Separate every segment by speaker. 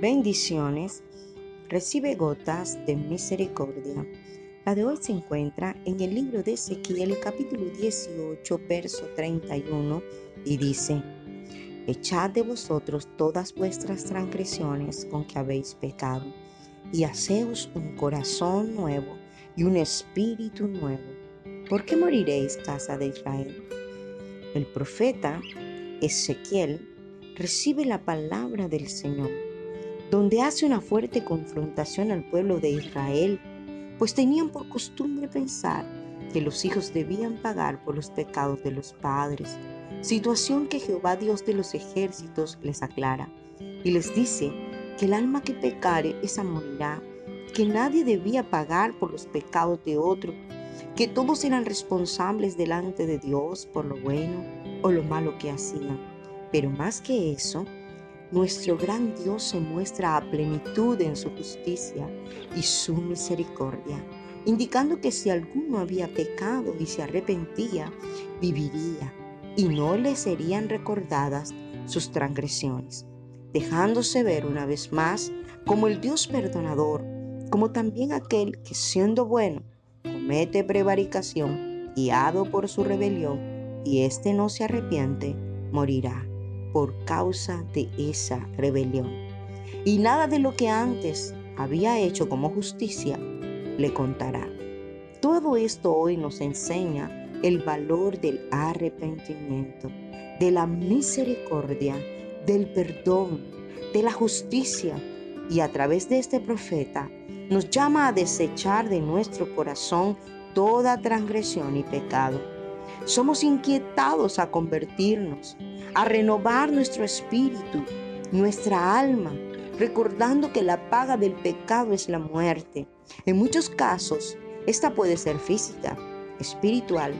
Speaker 1: Bendiciones. Recibe gotas de misericordia. La de hoy se encuentra en el libro de Ezequiel capítulo 18 verso 31 y dice, Echad de vosotros todas vuestras transgresiones con que habéis pecado y haceos un corazón nuevo y un espíritu nuevo. ¿Por qué moriréis, casa de Israel? El profeta Ezequiel recibe la palabra del Señor donde hace una fuerte confrontación al pueblo de Israel, pues tenían por costumbre pensar que los hijos debían pagar por los pecados de los padres, situación que Jehová Dios de los ejércitos les aclara y les dice que el alma que pecare esa morirá, que nadie debía pagar por los pecados de otro, que todos eran responsables delante de Dios por lo bueno o lo malo que hacían. Pero más que eso, nuestro gran Dios se muestra a plenitud en su justicia y su misericordia, indicando que si alguno había pecado y se arrepentía, viviría y no le serían recordadas sus transgresiones, dejándose ver una vez más como el Dios perdonador, como también aquel que siendo bueno comete prevaricación, guiado por su rebelión, y éste no se arrepiente, morirá por causa de esa rebelión. Y nada de lo que antes había hecho como justicia le contará. Todo esto hoy nos enseña el valor del arrepentimiento, de la misericordia, del perdón, de la justicia y a través de este profeta nos llama a desechar de nuestro corazón toda transgresión y pecado. Somos inquietados a convertirnos, a renovar nuestro espíritu, nuestra alma, recordando que la paga del pecado es la muerte. En muchos casos, esta puede ser física, espiritual,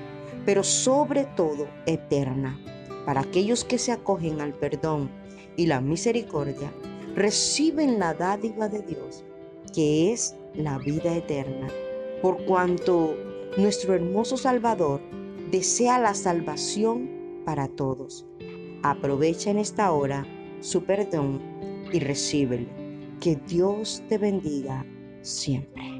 Speaker 1: pero sobre todo eterna. Para aquellos que se acogen al perdón y la misericordia, reciben la dádiva de Dios, que es la vida eterna, por cuanto nuestro hermoso Salvador desea la salvación para todos. Aprovecha en esta hora su perdón y recíbelo. Que Dios te bendiga siempre.